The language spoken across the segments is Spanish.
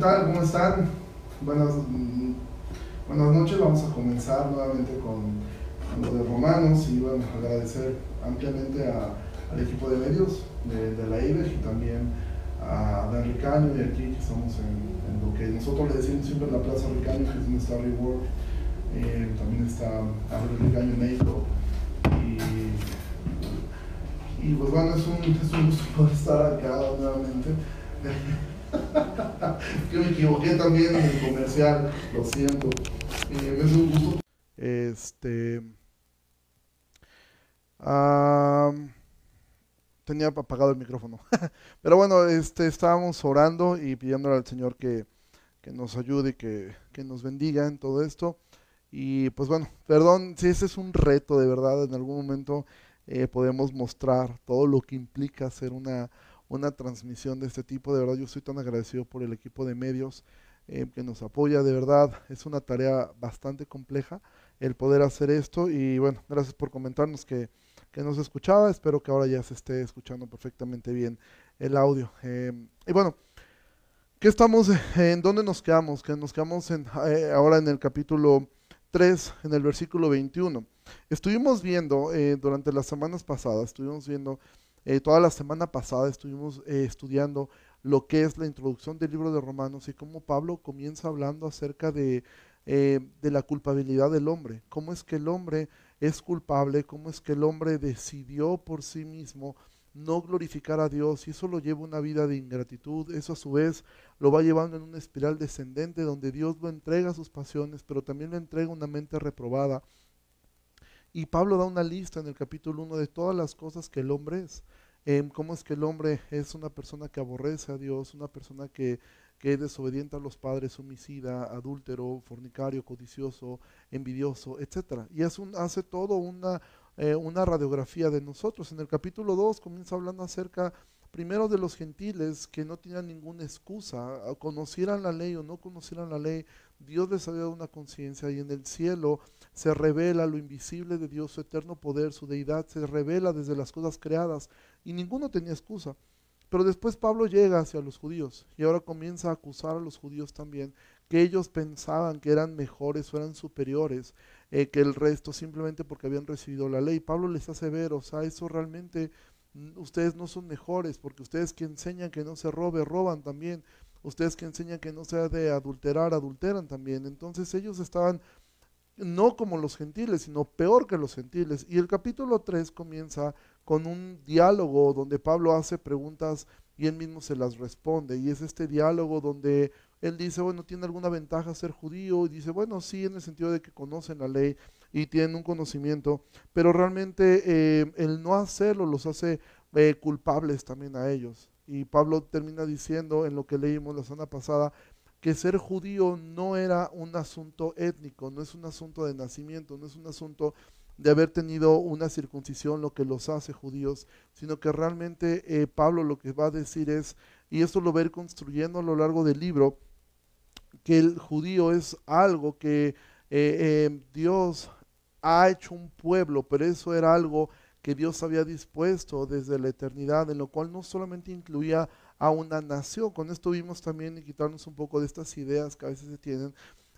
tal? ¿Cómo están? Buenas, buenas noches. Vamos a comenzar nuevamente con, lo de Romanos y bueno, agradecer ampliamente al equipo de medios de, la IBEG y también a Dan Ricaño y aquí que estamos en, lo que nosotros le decimos siempre la Plaza Ricaño, que es donde está Rework. Eh, también está Abril Ricaño México. Y, y pues bueno, es un, es un gusto poder estar acá nuevamente. que me equivoqué también en el comercial, lo siento. Eh. Este. tenía apagado el micrófono. Pero bueno, este, estábamos orando y pidiéndole al Señor que, que nos ayude, que, que nos bendiga en todo esto. Y pues bueno, perdón si ese es un reto de verdad, en algún momento eh, podemos mostrar todo lo que implica hacer una, una transmisión de este tipo. De verdad, yo estoy tan agradecido por el equipo de medios eh, que nos apoya. De verdad, es una tarea bastante compleja el poder hacer esto. Y bueno, gracias por comentarnos que, que nos escuchaba. Espero que ahora ya se esté escuchando perfectamente bien el audio. Em, y bueno, ¿qué estamos? ¿En dónde nos quedamos? Que nos quedamos en, eh, ahora en el capítulo 3, en el versículo 21. Estuvimos viendo eh, durante las semanas pasadas, estuvimos viendo eh, toda la semana pasada estuvimos eh, estudiando lo que es la introducción del libro de Romanos y cómo Pablo comienza hablando acerca de, eh, de la culpabilidad del hombre, cómo es que el hombre es culpable, cómo es que el hombre decidió por sí mismo no glorificar a Dios y eso lo lleva a una vida de ingratitud, eso a su vez lo va llevando en una espiral descendente donde Dios lo entrega a sus pasiones, pero también le entrega una mente reprobada y Pablo da una lista en el capítulo 1 de todas las cosas que el hombre es. Em, cómo es que el hombre es una persona que aborrece a Dios, una persona que, que es desobediente a los padres, homicida, adúltero, fornicario, codicioso, envidioso, etc. Y es un, hace todo una, eh, una radiografía de nosotros. En el capítulo 2 comienza hablando acerca primero de los gentiles que no tenían ninguna excusa, conocieran la ley o no conocieran la ley, Dios les había dado una conciencia y en el cielo se revela lo invisible de Dios, su eterno poder, su deidad, se revela desde las cosas creadas y ninguno tenía excusa. Pero después Pablo llega hacia los judíos y ahora comienza a acusar a los judíos también, que ellos pensaban que eran mejores o eran superiores eh, que el resto simplemente porque habían recibido la ley. Pablo les hace ver, o sea, eso realmente mm, ustedes no son mejores, porque ustedes que enseñan que no se robe, roban también. Ustedes que enseñan que no se ha de adulterar, adulteran también. Entonces ellos estaban no como los gentiles, sino peor que los gentiles. Y el capítulo 3 comienza con un diálogo donde Pablo hace preguntas y él mismo se las responde. Y es este diálogo donde él dice, bueno, ¿tiene alguna ventaja ser judío? Y dice, bueno, sí, en el sentido de que conocen la ley y tienen un conocimiento, pero realmente eh, el no hacerlo los hace eh, culpables también a ellos. Y Pablo termina diciendo en lo que leímos la semana pasada, que ser judío no era un asunto étnico, no es un asunto de nacimiento, no es un asunto de haber tenido una circuncisión lo que los hace judíos, sino que realmente eh, Pablo lo que va a decir es, y esto lo va a ir construyendo a lo largo del libro, que el judío es algo que eh, eh, Dios ha hecho un pueblo, pero eso era algo que Dios había dispuesto desde la eternidad, en lo cual no solamente incluía a una nación. Con esto vimos también y quitarnos un poco de estas ideas que a veces se tienen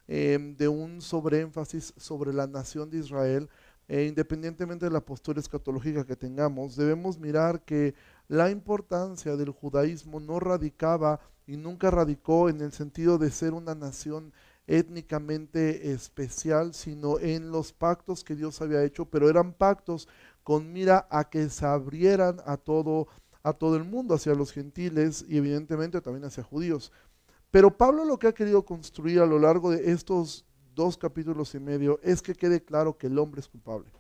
em, de un sobreénfasis sobre la nación de Israel. Independientemente de la postura escatológica que tengamos, debemos mirar que la importancia del judaísmo no radicaba y nunca radicó en el sentido de ser una nación étnicamente especial, sino en los pactos que Dios había hecho, pero eran pactos con mira a que se abrieran a todo a todo el mundo, hacia los gentiles y evidentemente también hacia judíos. Pero Pablo lo que ha querido construir a lo largo de estos dos capítulos y medio es que quede claro que el hombre es culpable.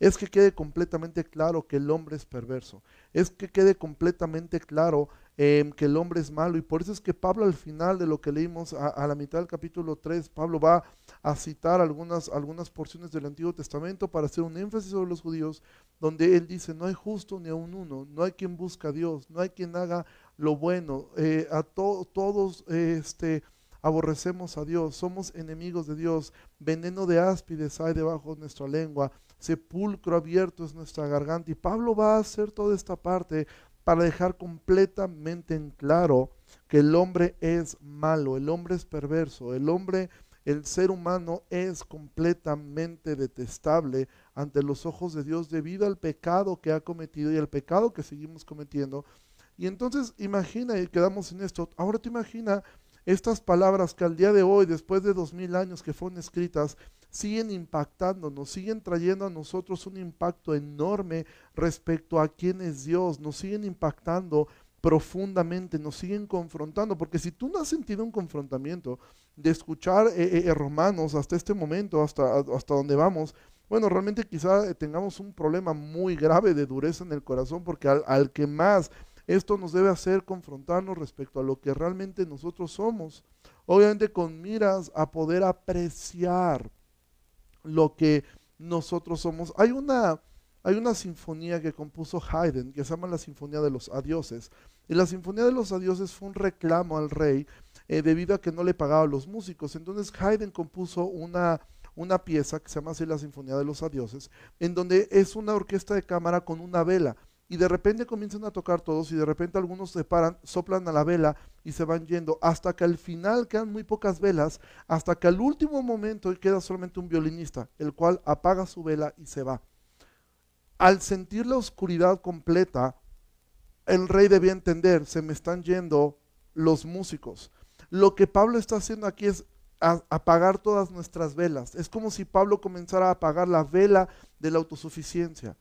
Es que quede completamente claro que el hombre es perverso. Es que quede completamente claro Em, que el hombre es malo. Y por eso es que Pablo al final de lo que leímos a, la mitad del capítulo 3, Pablo va a citar algunas, algunas porciones del Antiguo Testamento para hacer un énfasis sobre los judíos, donde él dice, no hay justo ni a un uno, no hay quien busca a Dios, no hay quien haga lo bueno, eh, a todos este, aborrecemos a Dios, somos enemigos de Dios, veneno de áspides hay debajo de nuestra lengua, sepulcro abierto es nuestra garganta. Y Pablo va a hacer toda esta parte para dejar completamente en claro que el hombre es malo, el hombre es perverso, el hombre, el ser humano es completamente detestable ante los ojos de Dios debido al pecado que ha cometido y al pecado que seguimos cometiendo. Y entonces imagina, y quedamos en esto, ahora te imagina estas palabras que al día de hoy, después de dos mil años que fueron escritas, siguen impactándonos, siguen trayendo a nosotros un impacto enorme respecto a quién es Dios, nos siguen impactando profundamente, nos siguen confrontando, porque si tú no has sentido un confrontamiento de escuchar eh, eh, eh, Romanos hasta este momento, hasta, hasta donde vamos, bueno, realmente quizá tengamos un problema muy grave de dureza en el corazón, porque al, al que más esto nos debe hacer confrontarnos respecto a lo que realmente nosotros somos, obviamente con miras a poder apreciar lo que nosotros somos. Hay una hay una sinfonía que compuso Haydn que se llama la Sinfonía de los Adioses. Y la Sinfonía de los Adioses fue un reclamo al rey eh, debido a que no le pagaba a los músicos. Entonces Haydn compuso una, una pieza que se llama así la Sinfonía de los Adioses, en donde es una orquesta de cámara con una vela. Y de repente comienzan a tocar todos y de repente algunos se paran, soplan a la vela y se van yendo hasta que al final quedan muy pocas velas, hasta que al último momento queda solamente un violinista, el cual apaga su vela y se va al sentir la oscuridad completa, el rey debía entender, se me están yendo los músicos. Lo que Pablo está haciendo aquí es apagar todas nuestras velas. Es como si Pablo comenzara a apagar la vela de la autosuficiencia,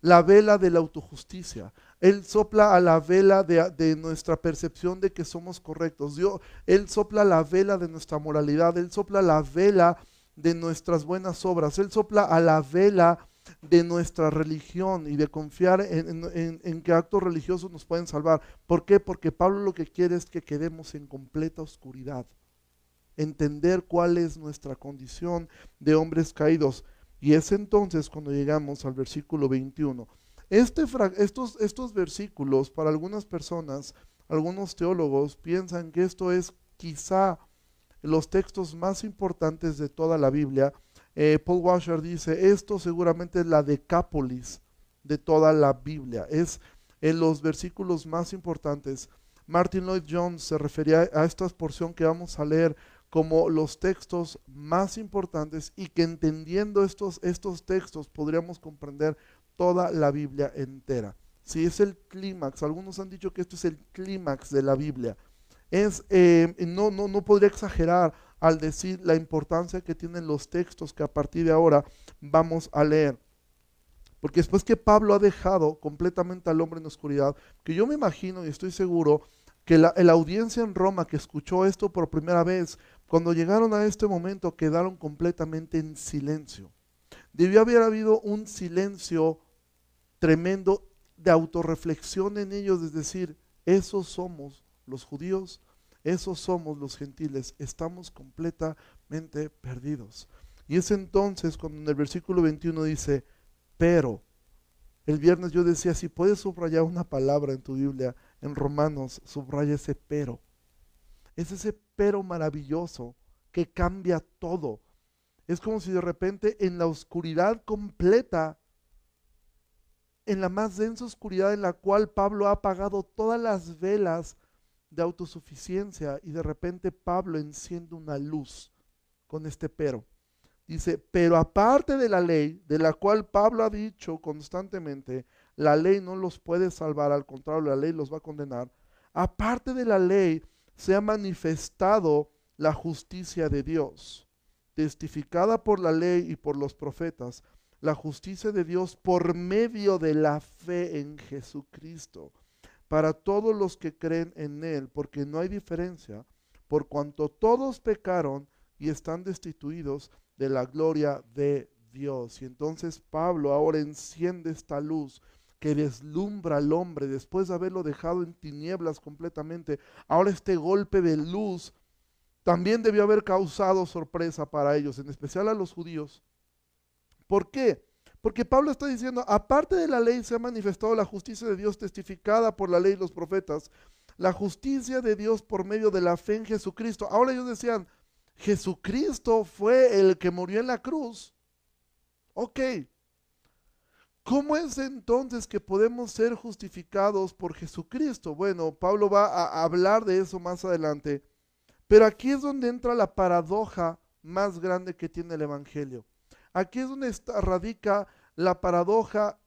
la vela de la autojusticia. Él sopla a la vela de, nuestra percepción de que somos correctos. Dios, él sopla la vela de nuestra moralidad. Él sopla la vela de nuestras buenas obras. Él sopla a la vela de nuestra religión y de confiar en, que actos religiosos nos pueden salvar. ¿Por qué? Porque Pablo lo que quiere es que quedemos en completa oscuridad. Entender cuál es nuestra condición de hombres caídos. Y es entonces cuando llegamos al versículo 21. Este, estos, estos versículos, para algunas personas, algunos teólogos piensan que esto es quizá los textos más importantes de toda la Biblia eh, Paul Washer dice, esto seguramente es la decápolis de toda la Biblia, es en los versículos más importantes. Martin Lloyd Jones se refería a esta porción que vamos a leer como los textos más importantes y que entendiendo estos, estos textos podríamos comprender toda la Biblia entera. Si es el clímax, algunos han dicho que esto es el clímax de la Biblia. Es, eh, no, no, no podría exagerar al decir la importancia que tienen los textos que a partir de ahora vamos a leer. Porque después que Pablo ha dejado completamente al hombre en oscuridad, que yo me imagino y estoy seguro que la, audiencia en Roma que escuchó esto por primera vez, cuando llegaron a este momento quedaron completamente en silencio. Debió haber habido un silencio tremendo de autorreflexión en ellos, es decir, esos somos los judíos, esos somos los gentiles, estamos completamente perdidos. Y es entonces cuando en el versículo 21 dice, pero, el viernes yo decía, si puedes subrayar una palabra en tu Biblia, en Romanos, subraya ese pero. Es ese pero maravilloso que cambia todo. Es como si de repente en la oscuridad completa, en la más densa oscuridad en la cual Pablo ha apagado todas las velas de autosuficiencia y de repente Pablo enciende una luz con este pero. Dice, pero aparte de la ley, de la cual Pablo ha dicho constantemente, la ley no los puede salvar, al contrario, la ley los va a condenar. Aparte de la ley, se ha manifestado la justicia de Dios, testificada por la ley y por los profetas, la justicia de Dios por medio de la fe en Jesucristo para todos los que creen en Él, porque no hay diferencia, por cuanto todos pecaron y están destituidos de la gloria de Dios. Y entonces Pablo ahora enciende esta luz que deslumbra al hombre después de haberlo dejado en tinieblas completamente. Ahora este golpe de luz también debió haber causado sorpresa para ellos, en especial a los judíos. ¿Por qué? Porque Pablo está diciendo, aparte de la ley se ha manifestado la justicia de Dios testificada por la ley y los profetas, la justicia de Dios por medio de la fe en Jesucristo. Ahora ellos decían, Jesucristo fue el que murió en la cruz. Ok. ¿Cómo es entonces que podemos ser justificados por Jesucristo? Bueno, Pablo va a hablar de eso más adelante, pero aquí es donde entra la paradoja más grande que tiene el Evangelio. Aquí es donde radica la paradoja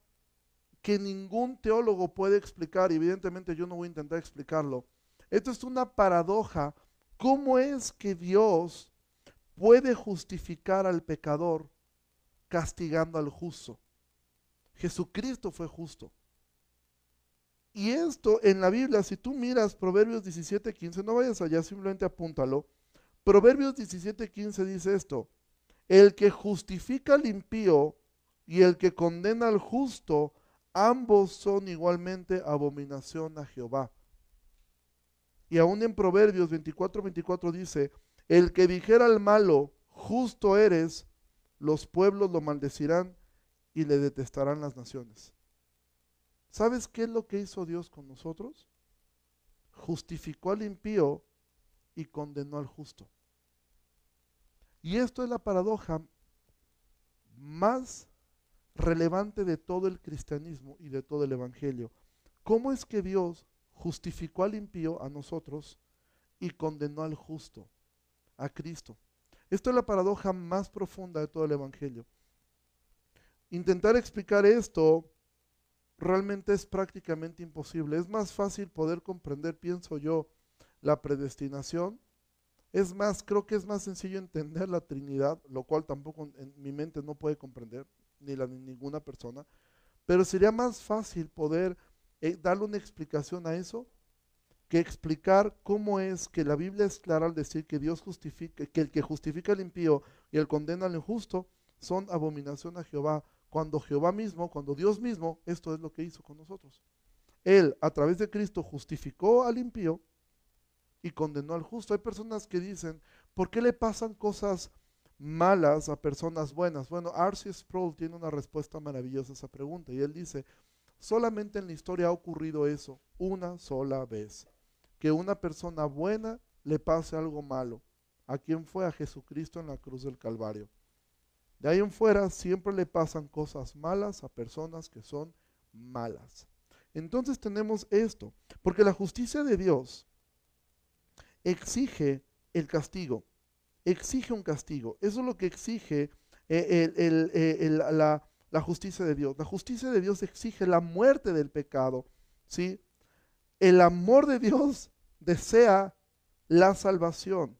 que ningún teólogo puede explicar, evidentemente yo no voy a intentar explicarlo. Esto es una paradoja. ¿Cómo es que Dios puede justificar al pecador castigando al justo? Jesucristo fue justo. Y esto en la Biblia, si tú miras Proverbios 17:15, no vayas allá, simplemente apúntalo. Proverbios 17:15 dice esto, el que justifica al impío y el que condena al justo, ambos son igualmente abominación a Jehová. Y aún en Proverbios 24:24 dice, el que dijera al malo, justo eres, los pueblos lo maldecirán y le detestarán las naciones. ¿Sabes qué es lo que hizo Dios con nosotros? Justificó al impío y condenó al justo. Y esto es la paradoja más relevante de todo el cristianismo y de todo el evangelio. ¿Cómo es que Dios justificó al impío, a nosotros, y condenó al justo, a Cristo? Esto es la paradoja más profunda de todo el evangelio. Intentar explicar esto realmente es prácticamente imposible. Es más fácil poder comprender, pienso yo, la predestinación. Es más, creo que es más sencillo entender la Trinidad, lo cual tampoco en mi mente no puede comprender, ni la de ninguna persona. Pero sería más fácil poder eh, darle una explicación a eso que explicar cómo es que la Biblia es clara al decir que Dios justifica, que el que justifica al impío y el condena al injusto son abominación a Jehová cuando Jehová mismo, cuando Dios mismo, esto es lo que hizo con nosotros. Él, a través de Cristo, justificó al impío y condenó al justo. Hay personas que dicen, ¿por qué le pasan cosas malas a personas buenas? Bueno, Arceus Sproul tiene una respuesta maravillosa a esa pregunta y él dice, solamente en la historia ha ocurrido eso una sola vez, que una persona buena le pase algo malo. ¿A quién fue? A Jesucristo en la cruz del Calvario. De ahí en fuera siempre le pasan cosas malas a personas que son malas. Entonces tenemos esto, porque la justicia de Dios exige el castigo, exige un castigo. Eso es lo que exige eh, eh, la, la, justicia de Dios. La justicia de Dios exige la muerte del pecado. ¿sí? El amor de Dios desea la salvación,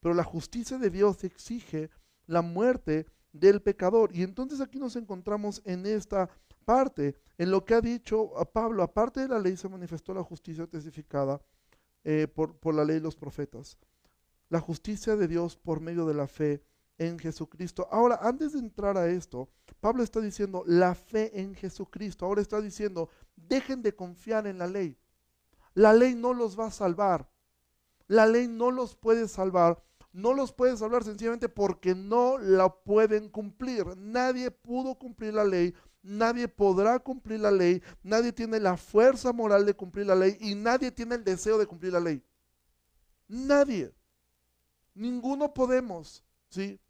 pero la justicia de Dios exige la muerte del pecador. Y entonces aquí nos encontramos en esta parte, en lo que ha dicho a Pablo, aparte de la ley se manifestó la justicia testificada eh, por, por la ley y los profetas. La justicia de Dios por medio de la fe en Jesucristo. Ahora, antes de entrar a esto, Pablo está diciendo la fe en Jesucristo. Ahora está diciendo, dejen de confiar en la ley. La ley no los va a salvar. La ley no los puede salvar no los puedes hablar sencillamente porque no la pueden cumplir. Nadie pudo cumplir la ley, nadie podrá cumplir la ley, nadie tiene la fuerza moral de cumplir la ley y nadie tiene el deseo de cumplir la ley. Nadie. Ninguno podemos, ¿sí?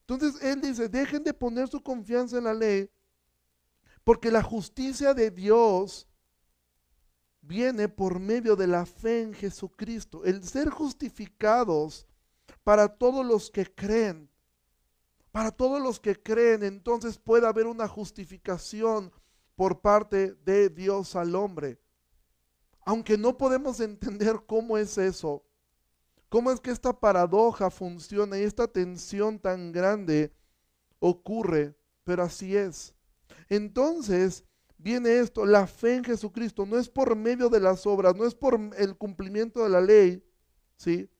Entonces él dice, dejen de poner su confianza en la ley porque la justicia de Dios viene por medio de la fe en Jesucristo. El ser justificados para todos los que creen. Para todos los que creen, entonces puede haber una justificación por parte de Dios al hombre. Aunque no podemos entender cómo es eso, cómo es que esta paradoja funciona y esta tensión tan grande ocurre, pero así es. Entonces viene esto, la fe en Jesucristo no es por medio de las obras, no es por el cumplimiento de la ley, ¿sí?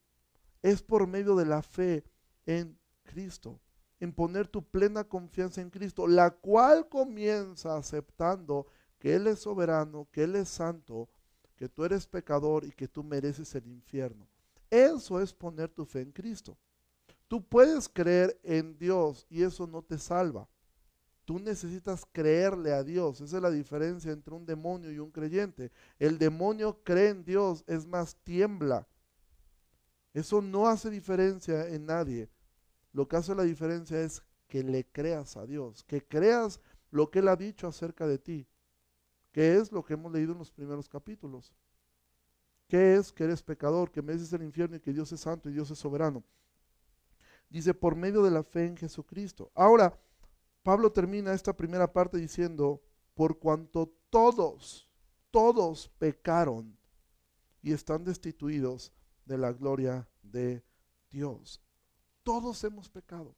Es por medio de la fe en Cristo, en poner tu plena confianza en Cristo, la cual comienza aceptando que Él es soberano, que Él es santo, que tú eres pecador y que tú mereces el infierno. Eso es poner tu fe en Cristo. Tú puedes creer en Dios y eso no te salva. Tú necesitas creerle a Dios. Esa es la diferencia entre un demonio y un creyente. El demonio cree en Dios, es más, tiembla eso no hace diferencia en nadie. Lo que hace la diferencia es que le creas a Dios, que creas lo que Él ha dicho acerca de ti, que es lo que hemos leído en los primeros capítulos. ¿Qué es que eres pecador, que mereces el infierno y que Dios es santo y Dios es soberano? Dice, por medio de la fe en Jesucristo. Ahora, Pablo termina esta primera parte diciendo, por cuanto todos, todos pecaron y están destituidos de la gloria de Dios. Todos hemos pecado.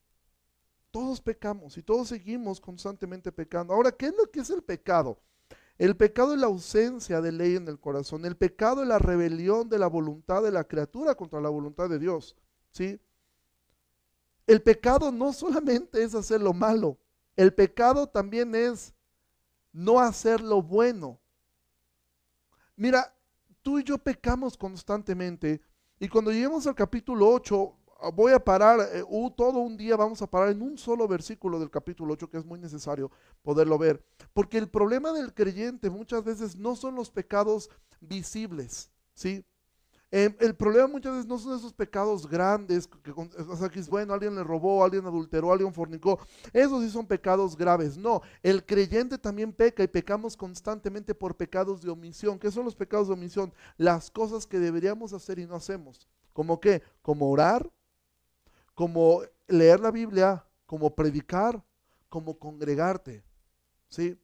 Todos pecamos y todos seguimos constantemente pecando. Ahora, ¿qué es lo que es el pecado? El pecado es la ausencia de ley en el corazón. El pecado es la rebelión de la voluntad de la criatura contra la voluntad de Dios. ¿Sí? El pecado no solamente es hacer lo malo, el pecado también es no hacer lo bueno. Mira, tú y yo pecamos constantemente y cuando lleguemos al capítulo 8 voy a parar, eh, todo un día vamos a parar en un solo versículo del capítulo 8 que es muy necesario poderlo ver. Porque el problema del creyente muchas veces no son los pecados visibles, ¿sí? Em, el problema muchas veces no son esos pecados grandes, que, o sea, que es bueno, alguien le robó, alguien adulteró, alguien fornicó. Esos sí son pecados graves. No, el creyente también peca y pecamos constantemente por pecados de omisión. ¿Qué son los pecados de omisión? Las cosas que deberíamos hacer y no hacemos. ¿Como qué? Como orar, como leer la Biblia, como predicar, como congregarte. ¿Sí?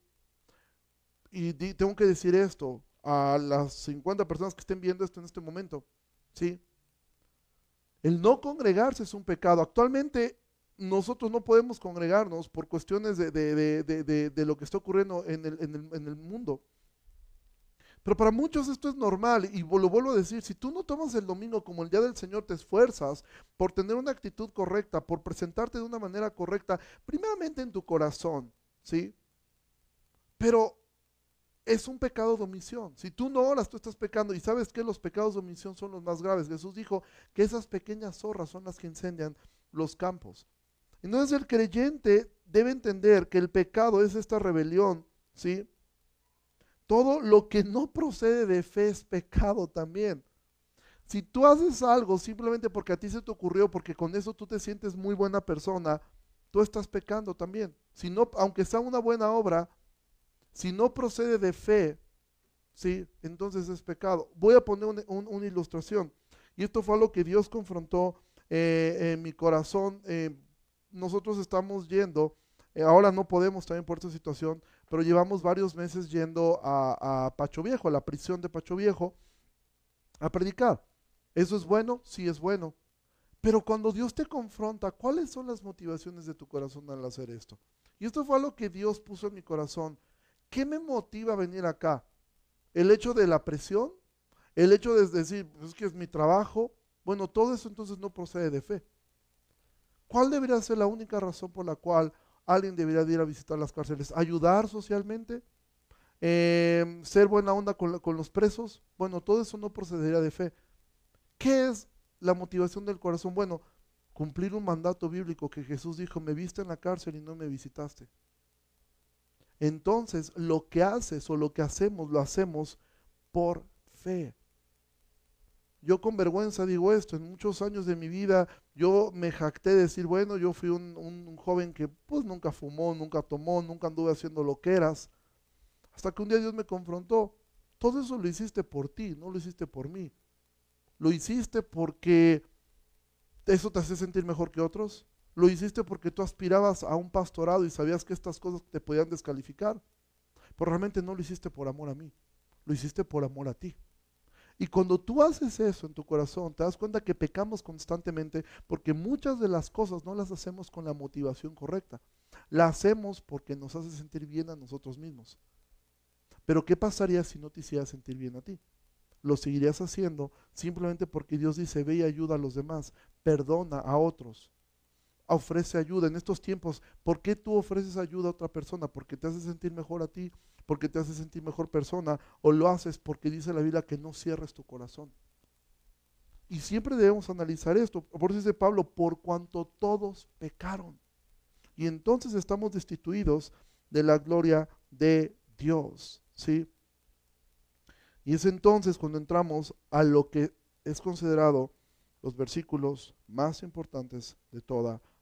Y tengo que decir esto a las 50 personas que estén viendo esto en este momento. ¿Sí? El no congregarse es un pecado. Actualmente nosotros no podemos congregarnos por cuestiones de, lo que está ocurriendo en el, en el mundo. Pero para muchos esto es normal y lo vuelvo a decir, si tú no tomas el domingo como el día del Señor, te esfuerzas por tener una actitud correcta, por presentarte de una manera correcta, primeramente en tu corazón, ¿sí? Pero es un pecado de omisión. Si tú no oras, tú estás pecando. Y sabes que los pecados de omisión son los más graves. Jesús dijo que esas pequeñas zorras son las que incendian los campos. Entonces el creyente debe entender que el pecado es esta rebelión, ¿sí? Todo lo que no procede de fe es pecado también. Si tú haces algo simplemente porque a ti se te ocurrió, porque con eso tú te sientes muy buena persona, tú estás pecando también. Si no, aunque sea una buena obra, si no procede de fe, ¿sí? entonces es pecado. Voy a poner una ilustración. Y esto fue lo que Dios confrontó eh, en mi corazón. Eh, nosotros estamos yendo eh, ahora no podemos también por esta situación, pero llevamos varios meses yendo a, Pacho Viejo, a la prisión de Pacho Viejo, a predicar. ¿Eso es bueno? Sí es bueno. Pero cuando Dios te confronta, ¿cuáles son las motivaciones de tu corazón al hacer esto? Y esto fue lo que Dios puso en mi corazón. ¿Qué me motiva a venir acá? ¿El hecho de la presión? ¿El hecho de decir, pues es que es mi trabajo? Bueno, todo eso entonces no procede de fe. ¿Cuál debería ser la única razón por la cual alguien debería ir a visitar las cárceles, ayudar socialmente, em, ser buena onda con, con, los presos. Bueno, todo eso no procedería de fe. ¿Qué es la motivación del corazón? Bueno, cumplir un mandato bíblico que Jesús dijo, me viste en la cárcel y no me visitaste. Entonces, lo que haces o lo que hacemos, lo hacemos por fe. Yo con vergüenza digo esto, en muchos años de mi vida yo me jacté de decir, bueno, yo fui un, joven que pues nunca fumó, nunca tomó, nunca anduve haciendo lo que eras. Hasta que un día Dios me confrontó, todo eso lo hiciste por ti, no lo hiciste por mí. Lo hiciste porque eso te hace sentir mejor que otros. Lo hiciste porque tú aspirabas a un pastorado y sabías que estas cosas te podían descalificar. Pero realmente no lo hiciste por amor a mí, lo hiciste por amor a ti. Y cuando tú haces eso en tu corazón, te das cuenta que pecamos constantemente porque muchas de las cosas no las hacemos con la motivación correcta. La hacemos porque nos hace sentir bien a nosotros mismos. Pero ¿qué pasaría si no te hiciera sentir bien a ti? Lo seguirías haciendo simplemente porque Dios dice, ve y ayuda a los demás, perdona a otros, ofrece ayuda. En estos tiempos, ¿por qué tú ofreces ayuda a otra persona? Porque te hace sentir mejor a ti porque te hace sentir mejor persona o lo haces porque dice la Biblia que no cierres tu corazón. Y siempre debemos analizar esto. Por eso dice Pablo, por cuanto todos pecaron. Y entonces estamos destituidos de la gloria de Dios. ¿sí? Y es entonces cuando entramos a lo que es considerado los versículos más importantes de toda la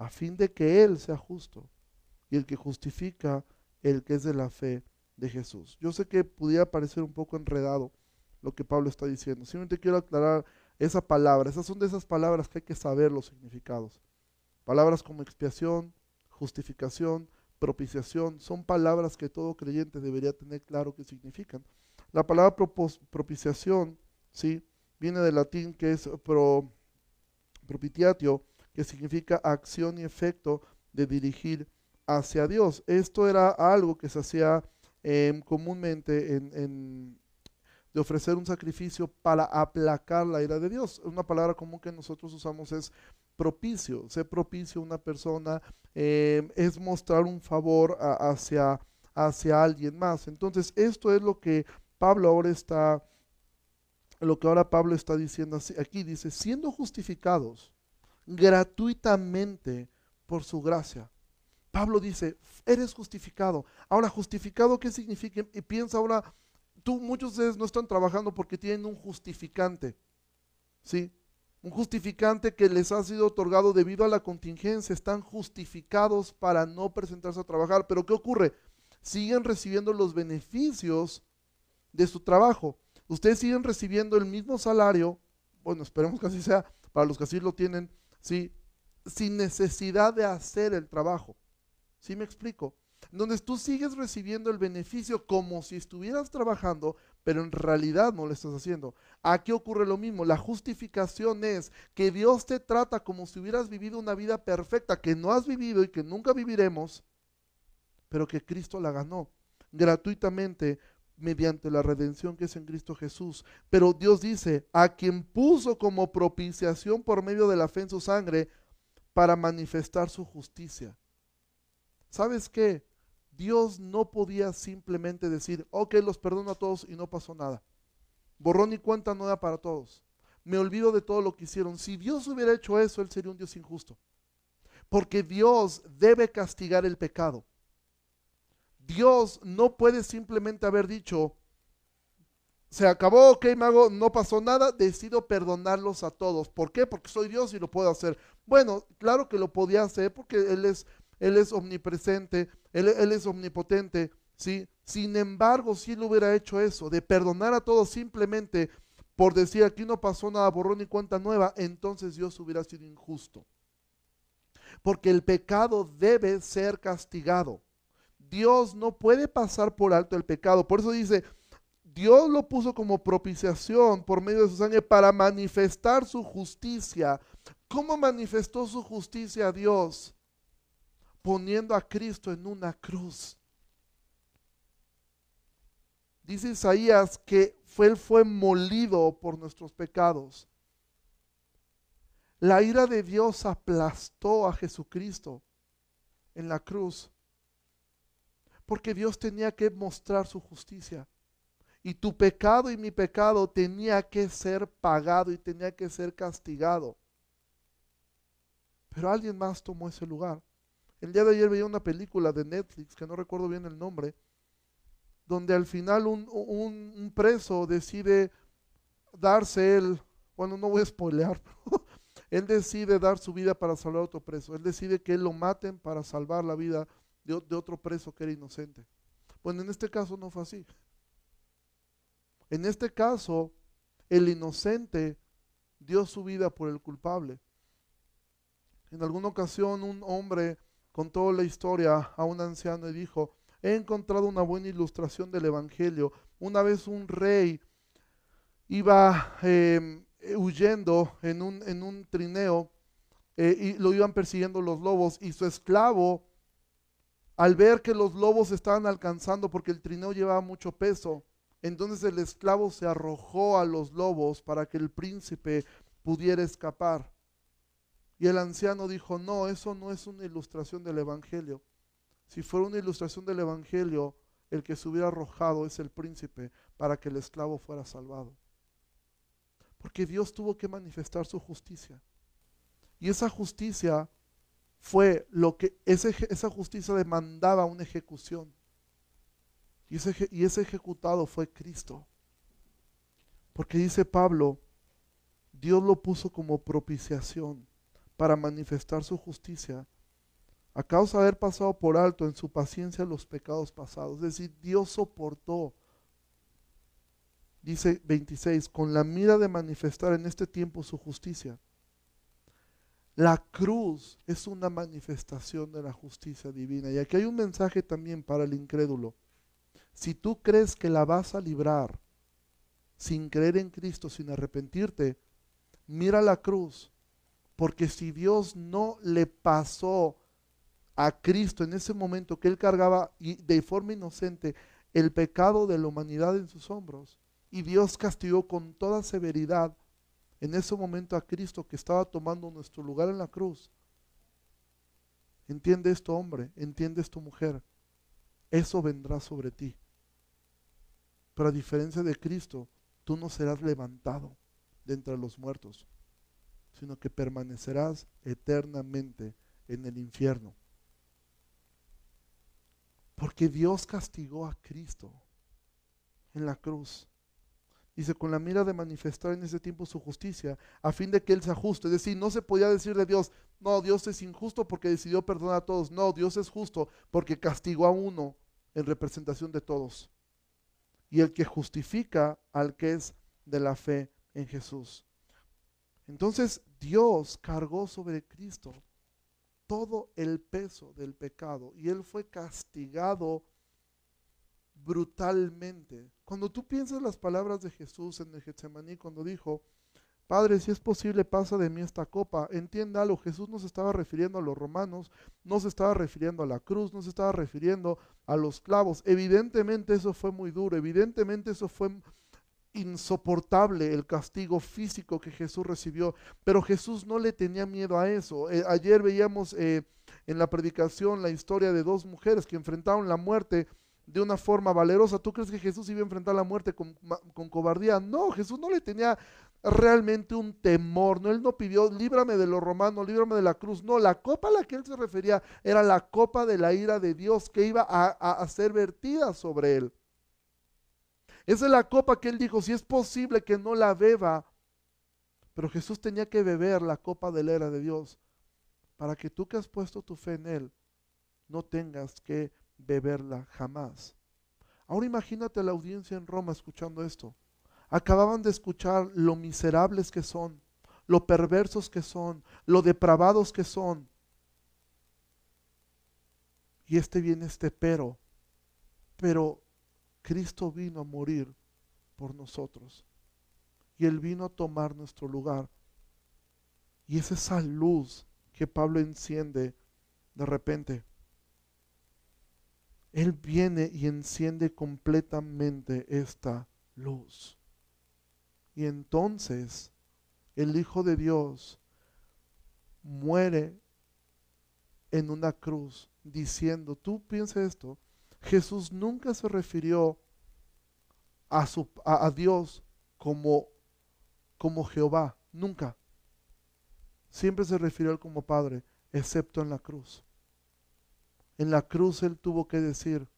a fin de que Él sea justo y el que justifica el que es de la fe de Jesús. Yo sé que pudiera parecer un poco enredado lo que Pablo está diciendo. Simplemente quiero aclarar esa palabra. Esas son de esas palabras que hay que saber los significados. Palabras como expiación, justificación, propiciación, son palabras que todo creyente debería tener claro qué significan. La palabra propiciación, ¿sí? Viene del latín que es pro, propitiatio, que significa acción y efecto de dirigir hacia Dios. Esto era algo que se hacía em, comúnmente en, de ofrecer un sacrificio para aplacar la ira de Dios. Una palabra común que nosotros usamos es propicio. Ser propicio a una persona em, es mostrar un favor hacia, hacia alguien más. Entonces, esto es lo que Pablo ahora está, lo que ahora Pablo está diciendo aquí. Dice, siendo justificados gratuitamente por su gracia Pablo dice, eres justificado. Ahora, justificado, ¿qué significa? Y piensa ahora, tú, muchos de ustedes no están trabajando porque tienen un justificante, ¿sí? Un justificante que les ha sido otorgado debido a la contingencia. Están justificados para no presentarse a trabajar. Pero ¿qué ocurre? Siguen recibiendo los beneficios de su trabajo. Ustedes siguen recibiendo el mismo salario, bueno, esperemos que así sea, para los que así lo tienen, ¿sí? Sin necesidad de hacer el trabajo. ¿Sí me explico? Donde tú sigues recibiendo el beneficio como si estuvieras trabajando, pero en realidad no lo estás haciendo. Aquí ocurre lo mismo. La justificación es que Dios te trata como si hubieras vivido una vida perfecta que no has vivido y que nunca viviremos, pero que Cristo la ganó gratuitamente mediante la redención que es en Cristo Jesús. Pero Dios dice, a quien puso como propiciación por medio de la fe en su sangre para manifestar su justicia. ¿Sabes qué? Dios no podía simplemente decir, ok, los perdono a todos y no pasó nada. Borrón y cuenta nueva para todos. Me olvido de todo lo que hicieron. Si Dios hubiera hecho eso, Él sería un Dios injusto. Porque Dios debe castigar el pecado. Dios no puede simplemente haber dicho, se acabó, ok, mago, no pasó nada, decido perdonarlos a todos. ¿Por qué? Porque soy Dios y lo puedo hacer. Bueno, claro que lo podía hacer porque Él es él es omnipresente, Él, es omnipotente, ¿sí? Sin embargo, si Él hubiera hecho eso, de perdonar a todos simplemente por decir aquí no pasó nada, borrón ni cuenta nueva, entonces Dios hubiera sido injusto. Porque el pecado debe ser castigado. Dios no puede pasar por alto el pecado. Por eso dice, Dios lo puso como propiciación por medio de su sangre para manifestar su justicia. ¿Cómo manifestó su justicia a Dios? poniendo a Cristo en una cruz. Dice Isaías que fue, él fue molido por nuestros pecados. La ira de Dios aplastó a Jesucristo en la cruz. Porque Dios tenía que mostrar su justicia. Y tu pecado y mi pecado tenía que ser pagado y tenía que ser castigado. Pero alguien más tomó ese lugar. El día de ayer veía una película de Netflix, que no recuerdo bien el nombre, donde al final un, preso decide darse él, bueno, no voy a spoilear, él decide dar su vida para salvar a otro preso. Él decide que él lo maten para salvar la vida de, otro preso que era inocente. Bueno, en este caso no fue así. En este caso, el inocente dio su vida por el culpable. En alguna ocasión un hombre contó la historia a un anciano y dijo, he encontrado una buena ilustración del Evangelio. Una vez un rey iba em, huyendo en un, en un trineo eh, y lo iban persiguiendo los lobos y su esclavo, al ver que los lobos estaban alcanzando porque el trineo llevaba mucho peso, entonces el esclavo se arrojó a los lobos para que el príncipe pudiera escapar. Y el anciano dijo, no, eso no es una ilustración del Evangelio. Si fuera una ilustración del Evangelio, el que se hubiera arrojado es el príncipe para que el esclavo fuera salvado. Porque Dios tuvo que manifestar su justicia. Y esa justicia fue lo que esa justicia demandaba una ejecución. Y ese, y ese ejecutado fue Cristo. Porque dice Pablo, Dios lo puso como propiciación para manifestar su justicia a causa de haber pasado por alto en su paciencia los pecados pasados. Es decir, Dios soportó, dice 26, con la mira de manifestar en este tiempo su justicia. La cruz es una manifestación de la justicia divina. Y aquí hay un mensaje también para el incrédulo. Si tú crees que la vas a librar sin creer en Cristo, sin arrepentirte, mira la cruz. Porque si Dios no le pasó a Cristo en ese momento que él cargaba de forma inocente el pecado de la humanidad en sus hombros. Y Dios castigó con toda severidad en ese momento a Cristo que estaba tomando nuestro lugar en la cruz. Entiende esto, hombre, entiende esto, mujer. Eso vendrá sobre ti. Pero a diferencia de Cristo, tú no serás levantado de entre los muertos, sino que permanecerás eternamente en el infierno. Porque Dios castigó a Cristo en la cruz. Dice, con la mira de manifestar en ese tiempo su justicia, a fin de que Él se ajuste. Es decir, no se podía decirle a Dios, no, Dios es injusto porque decidió perdonar a todos. No, Dios es justo porque castigó a uno en representación de todos. Y el que justifica al que es de la fe en Jesús. Entonces Dios cargó sobre Cristo todo el peso del pecado y él fue castigado brutalmente. Cuando tú piensas las palabras de Jesús en el Getsemaní, cuando dijo, Padre, si es posible, pasa de mí esta copa. Entiéndalo, Jesús no se estaba refiriendo a los romanos, no se estaba refiriendo a la cruz, no se estaba refiriendo a los clavos. Evidentemente eso fue muy duro, evidentemente eso fue insoportable el castigo físico que Jesús recibió, pero Jesús no le tenía miedo a eso. Eh, ayer veíamos eh, en la predicación la historia de dos mujeres que enfrentaron la muerte de una forma valerosa. ¿Tú crees que Jesús iba a enfrentar la muerte con, cobardía? No, Jesús no le tenía realmente un temor. No, él no pidió, líbrame de los romanos, líbrame de la cruz. No, la copa a la que él se refería era la copa de la ira de Dios que iba a, a ser vertida sobre él. Esa es la copa que él dijo, si es posible que no la beba. Pero Jesús tenía que beber la copa de la era de Dios para que tú que has puesto tu fe en Él no tengas que beberla jamás. Ahora imagínate la audiencia en Roma escuchando esto. Acababan de escuchar lo miserables que son, lo perversos que son, lo depravados que son. Y este viene este pero, pero Cristo vino a morir por nosotros. Y Él vino a tomar nuestro lugar. Y es esa luz que Pablo enciende de repente. Él viene y enciende completamente esta luz. Y entonces el Hijo de Dios muere en una cruz diciendo, tú piensa esto, Jesús nunca se refirió a, su, a, Dios como, como Jehová, nunca. Siempre se refirió a él como Padre, excepto en la cruz. En la cruz él tuvo que decir,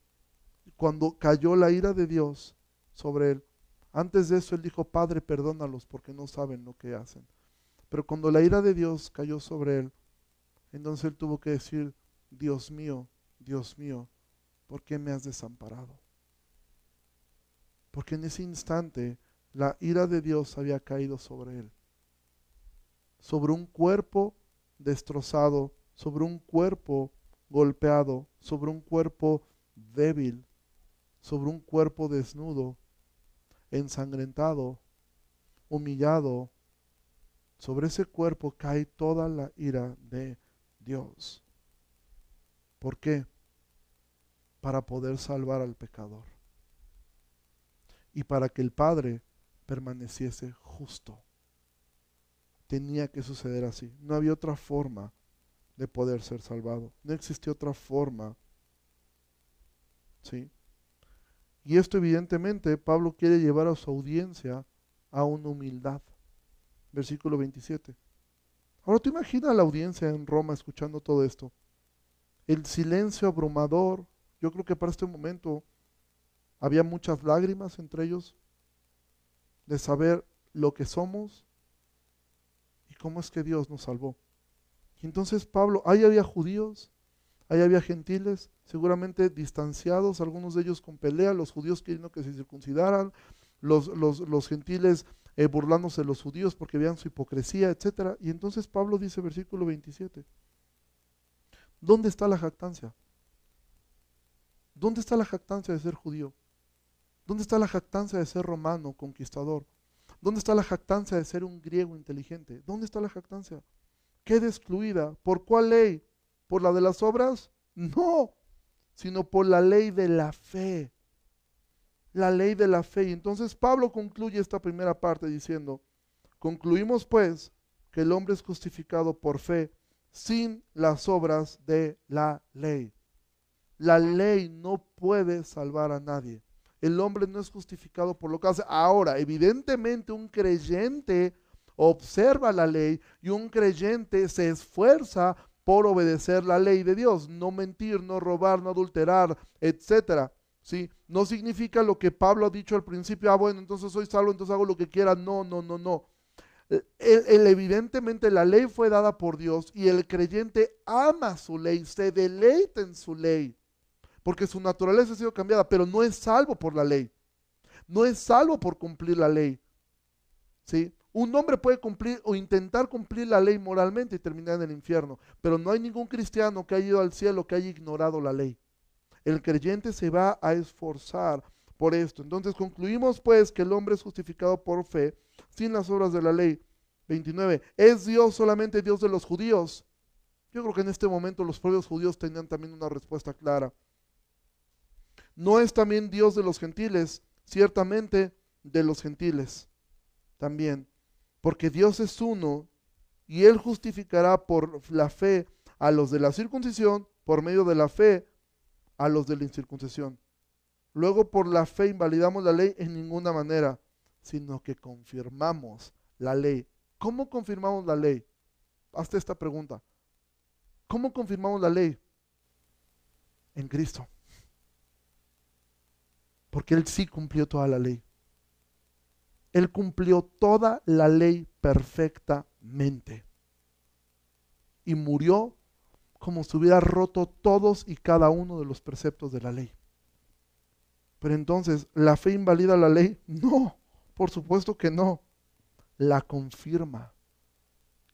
cuando cayó la ira de Dios sobre él, antes de eso él dijo, Padre, perdónalos porque no saben lo que hacen. Pero cuando la ira de Dios cayó sobre él, entonces él tuvo que decir, Dios mío, Dios mío, ¿por qué me has desamparado? Porque en ese instante la ira de Dios había caído sobre él, sobre un cuerpo destrozado, sobre un cuerpo golpeado, sobre un cuerpo débil, sobre un cuerpo desnudo, ensangrentado, humillado. Sobre ese cuerpo cae toda la ira de Dios. ¿Por qué? para poder salvar al pecador y para que el Padre permaneciese justo. Tenía que suceder así. No había otra forma de poder ser salvado. No existía otra forma ¿sí? Y esto evidentemente Pablo quiere llevar a su audiencia a una humildad. Versículo 27. Ahora tú imaginas la audiencia en Roma escuchando todo esto. El silencio abrumador. Yo creo que para este momento había muchas lágrimas entre ellos de saber lo que somos y cómo es que Dios nos salvó. Entonces Pablo, ahí había judíos, ahí había gentiles, seguramente distanciados, algunos de ellos con pelea, los judíos queriendo que se circuncidaran, los, los, gentiles eh, burlándose de los judíos porque veían su hipocresía, etc. Y entonces Pablo dice, versículo 27, ¿dónde está la jactancia? ¿Dónde está la jactancia de ser judío? ¿Dónde está la jactancia de ser romano, conquistador? ¿Dónde está la jactancia de ser un griego inteligente? ¿Dónde está la jactancia? Queda excluida. ¿Por cuál ley? ¿Por la de las obras? No, sino por la ley de la fe. La ley de la fe. Y entonces Pablo concluye esta primera parte diciendo, concluimos pues que el hombre es justificado por fe sin las obras de la ley. La ley no puede salvar a nadie. El hombre no es justificado por lo que hace. Ahora, evidentemente un creyente observa la ley y un creyente se esfuerza por obedecer la ley de Dios, no mentir, no robar, no adulterar, etcétera. ¿Sí? No significa lo que Pablo ha dicho al principio, ah, bueno, entonces soy salvo, entonces hago lo que quiera. No, no, no, no. El, evidentemente la ley fue dada por Dios y el creyente ama su ley, se deleita en su ley, porque su naturaleza ha sido cambiada, pero no es salvo por la ley. No es salvo por cumplir la ley. ¿Sí? Un hombre puede cumplir o intentar cumplir la ley moralmente y terminar en el infierno, pero no hay ningún cristiano que haya ido al cielo que haya ignorado la ley. El creyente se va a esforzar por esto. Entonces concluimos pues que el hombre es justificado por fe sin las obras de la ley. 29. ¿Es Dios solamente Dios de los judíos? Yo creo que en este momento los propios judíos tenían también una respuesta clara. ¿No es también Dios de los gentiles? Ciertamente de los gentiles también porque Dios es uno y Él justificará por la fe a los de la circuncisión, por medio de la fe a los de la incircuncisión. Luego por la fe invalidamos la ley en ninguna manera, sino que confirmamos la ley. ¿Cómo confirmamos la ley? Hazte esta pregunta. ¿Cómo confirmamos la ley? En Cristo. Porque Él sí cumplió toda la ley. Él cumplió toda la ley perfectamente. Y murió como si hubiera roto todos y cada uno de los preceptos de la ley. Pero entonces, ¿la fe invalida la ley? No, por supuesto que no. La confirma.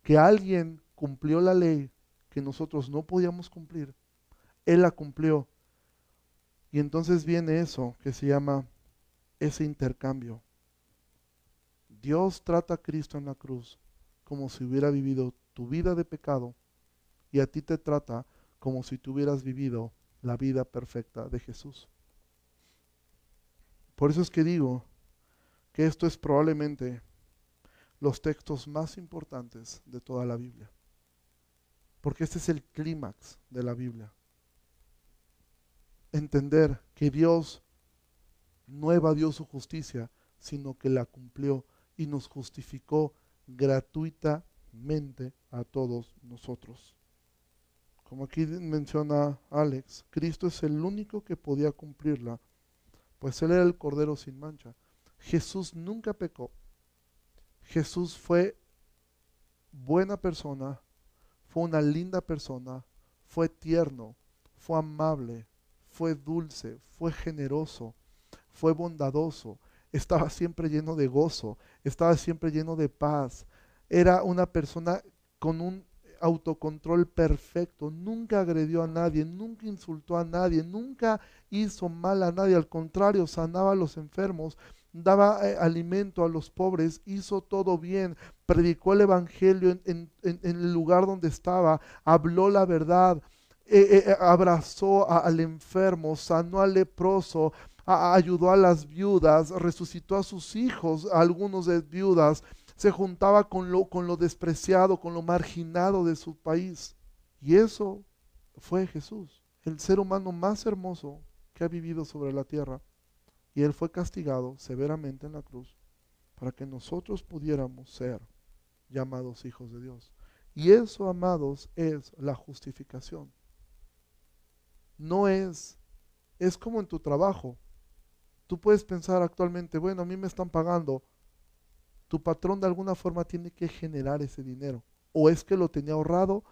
Que alguien cumplió la ley que nosotros no podíamos cumplir. Él la cumplió. Y entonces viene eso que se llama ese intercambio. Dios trata a Cristo en la cruz como si hubiera vivido tu vida de pecado y a ti te trata como si tú hubieras vivido la vida perfecta de Jesús. Por eso es que digo que esto es probablemente los textos más importantes de toda la Biblia. Porque este es el clímax de la Biblia. Entender que Dios no evadió su justicia, sino que la cumplió y nos justificó gratuitamente a todos nosotros. Como aquí menciona Alex, Cristo es el único que podía cumplirla, pues Él era el Cordero sin mancha. Jesús nunca pecó. Jesús fue buena persona, fue una linda persona, fue tierno, fue amable, fue dulce, fue generoso, fue bondadoso, estaba siempre lleno de gozo, estaba siempre lleno de paz. Era una persona con un autocontrol perfecto, nunca agredió a nadie, nunca insultó a nadie, nunca hizo mal a nadie, al contrario, sanaba a los enfermos, daba eh, alimento a los pobres, hizo todo bien, predicó el Evangelio en, el lugar donde estaba, habló la verdad, eh, eh, abrazó al enfermo, sanó al leproso, ayudó a las viudas, resucitó a sus hijos, a algunos de viudas, se juntaba con lo, con lo despreciado, con lo marginado de su país. Y eso fue Jesús, el ser humano más hermoso que ha vivido sobre la tierra. Y Él fue castigado severamente en la cruz para que nosotros pudiéramos ser llamados hijos de Dios. Y eso, amados, es la justificación. No es, es como en tu trabajo. Tú puedes pensar actualmente, bueno, a mí me están pagando. Tu patrón de alguna forma tiene que generar ese dinero. O es que lo tenía ahorrado,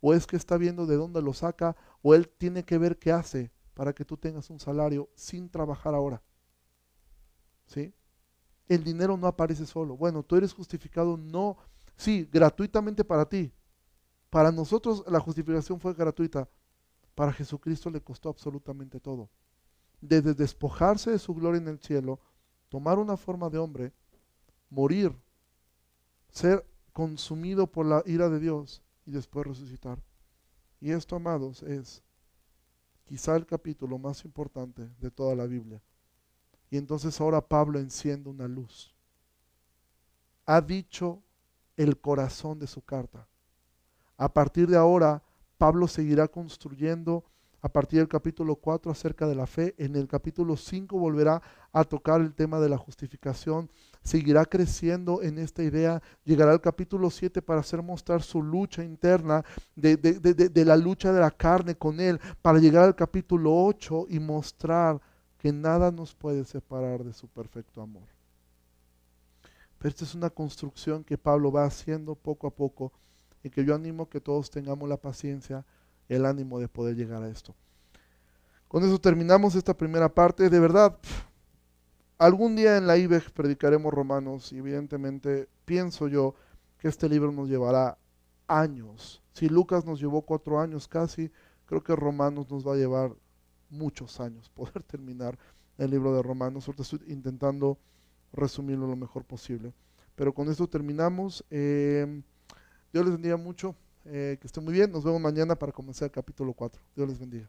o es que está viendo de dónde lo saca, o él tiene que ver qué hace para que tú tengas un salario sin trabajar ahora. ¿Sí? El dinero no aparece solo. Bueno, tú eres justificado no Sí, gratuitamente para ti. Para nosotros la justificación fue gratuita. Para Jesucristo le costó absolutamente todo. Despojarse de su gloria en el cielo, tomar una forma de hombre, morir, ser consumido por la ira de Dios y después resucitar. Y esto, amados, es quizá el capítulo más importante de toda la Biblia. Y entonces ahora Pablo enciende una luz. Ha dicho el corazón de su carta. A partir de ahora, Pablo seguirá construyendo a partir del capítulo 4 acerca de la fe. En el capítulo 5 volverá a tocar el tema de la justificación. Seguirá creciendo en esta idea. Llegará al capítulo 7 para hacer mostrar su lucha interna, de, de, la lucha de la carne con él, para llegar al capítulo 8 y mostrar que nada nos puede separar de su perfecto amor esta es una construcción que Pablo va haciendo poco a poco y que yo animo que todos tengamos la paciencia, el ánimo de poder llegar a esto. Con eso terminamos esta primera parte. De verdad, algún día en la IBEX predicaremos Romanos y evidentemente pienso yo que este libro nos llevará años. Si Lucas nos llevó cuatro años casi, creo que Romanos nos va a llevar muchos años poder terminar el libro de Romanos. Ahorita estoy intentando resumirlo lo mejor posible. Pero con esto terminamos. Eh, Dios les bendiga mucho. Eh, que estén muy bien. Nos vemos mañana para comenzar el capítulo 4. Dios les bendiga.